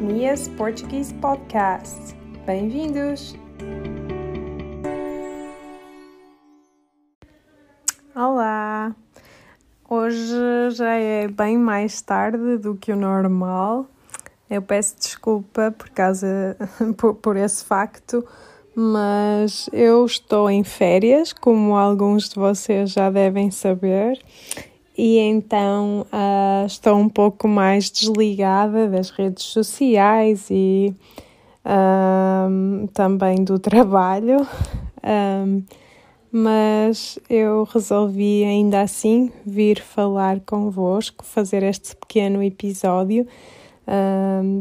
Mia's Portuguese Podcast. Bem-vindos! Olá! Hoje já é bem mais tarde do que o normal. Eu peço desculpa por causa por, por esse facto, mas eu estou em férias, como alguns de vocês já devem saber, e então uh, estou um pouco mais desligada das redes sociais e uh, também do trabalho. Um, mas eu resolvi ainda assim vir falar convosco, fazer este pequeno episódio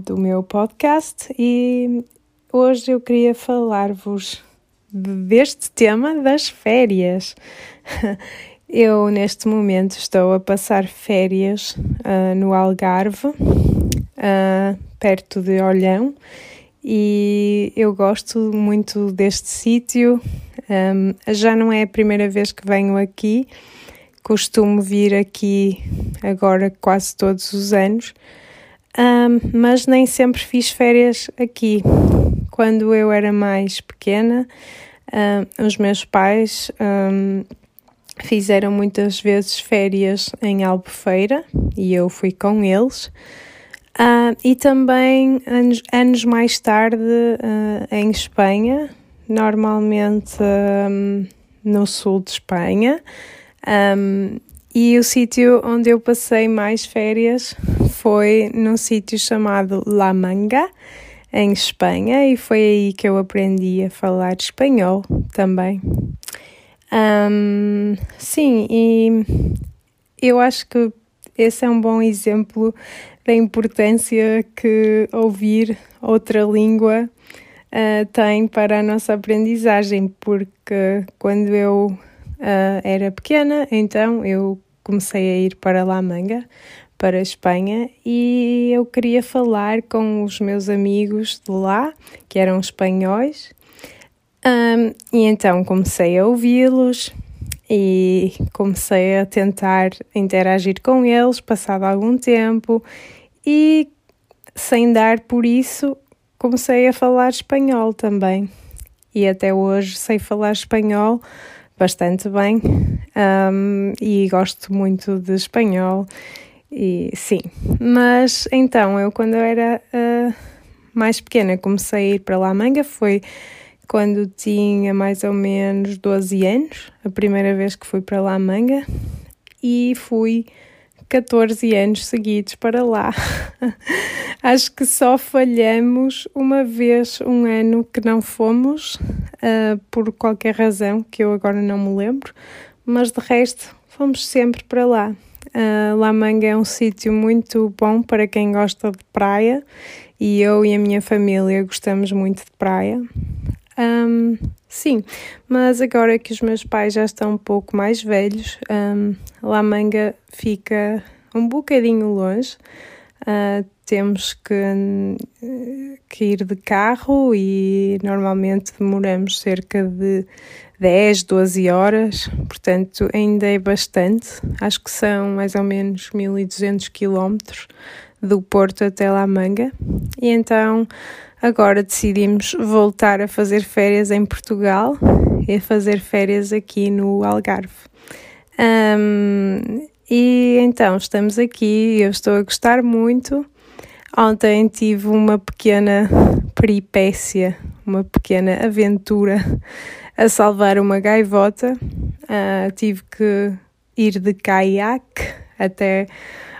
do meu podcast e hoje eu queria falar-vos deste tema das férias. Eu, neste momento, estou a passar férias uh, no Algarve, uh, perto de Olhão, e eu gosto muito deste sítio. Um, já não é a primeira vez que venho aqui, costumo vir aqui agora quase todos os anos, um, mas nem sempre fiz férias aqui. Quando eu era mais pequena, um, os meus pais fizeram muitas vezes férias em Albufeira e eu fui com eles. Uh, e também anos, anos mais tarde uh, em Espanha, normalmente um, no sul de Espanha. Um, e o sítio onde eu passei mais férias foi num sítio chamado La Manga, em Espanha, e foi aí que eu aprendi a falar espanhol também. Um, sim, e eu acho que esse é um bom exemplo da importância que ouvir outra língua uh, tem para a nossa aprendizagem, porque quando eu uh, era pequena, então eu comecei a ir para La Manga, para a Espanha, e eu queria falar com os meus amigos de lá, que eram espanhóis, um, e então comecei a ouvi-los e comecei a tentar interagir com eles, passado algum tempo, e sem dar por isso, comecei a falar espanhol também. E até hoje sei falar espanhol bastante bem um, e gosto muito de espanhol. E sim, mas então eu, quando eu era uh, mais pequena, comecei a ir para lá manga, foi quando tinha mais ou menos 12 anos, a primeira vez que fui para lá manga, e fui 14 anos seguidos para lá. Acho que só falhamos uma vez um ano que não fomos, uh, por qualquer razão que eu agora não me lembro, mas de resto fomos sempre para lá. Uh, La Manga é um sítio muito bom para quem gosta de praia e eu e a minha família gostamos muito de praia. Um, sim, mas agora que os meus pais já estão um pouco mais velhos, um, La Manga fica um bocadinho longe. Uh, temos que, que, ir de carro e normalmente demoramos cerca de 10, 12 horas, portanto ainda é bastante. Acho que são mais ou menos 1200 quilómetros do Porto até La Manga. E então Agora decidimos voltar a fazer férias em Portugal e a fazer férias aqui no Algarve. Um, e então estamos aqui, eu estou a gostar muito. Ontem tive uma pequena peripécia, uma pequena aventura a salvar uma gaivota. Uh, tive que ir de caiaque até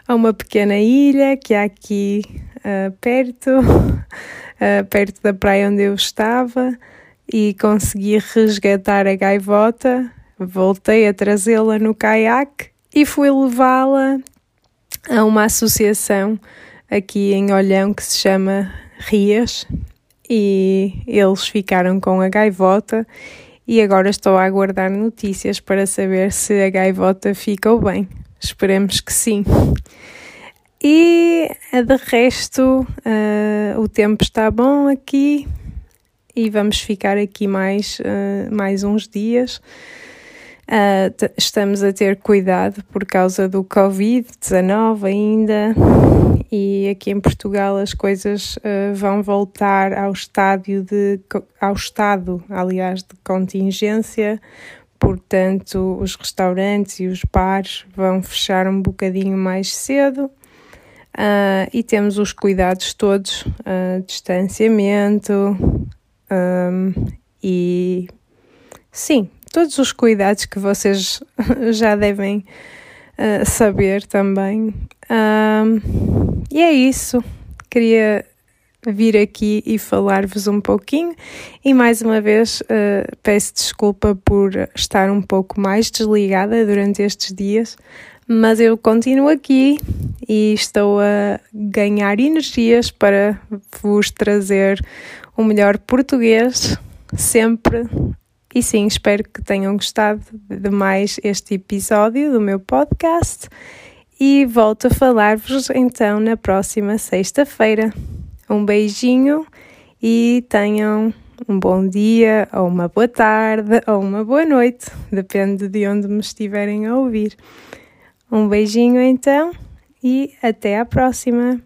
a uma pequena ilha que há aqui uh, perto uh, perto da praia onde eu estava e consegui resgatar a gaivota. Voltei a trazê-la no caiaque e fui levá-la a uma associação aqui em Olhão que se chama Rias e eles ficaram com a gaivota e agora estou a aguardar notícias para saber se a gaivota ficou bem. Esperemos que sim. E de resto, uh, o tempo está bom aqui e vamos ficar aqui mais, uh, mais uns dias. Uh, estamos a ter cuidado por causa do Covid-19 ainda, e aqui em Portugal as coisas vão voltar ao estádio de ao estado, aliás, de contingência. Portanto, os restaurantes e os bares vão fechar um bocadinho mais cedo. Uh, e temos os cuidados todos, uh, distanciamento um, e sim, todos os cuidados que vocês já devem uh, saber também. Um, e é isso. Queria vir aqui e falar-vos um pouquinho. E mais uma vez uh, peço desculpa por estar um pouco mais desligada durante estes dias, mas eu continuo aqui e estou a ganhar energias para vos trazer o melhor português sempre. E sim, espero que tenham gostado de mais este episódio do meu podcast e volto a falar-vos então na próxima sexta-feira. Um beijinho e tenham um bom dia, ou uma boa tarde, ou uma boa noite, depende de onde me estiverem a ouvir. Um beijinho então e até à próxima!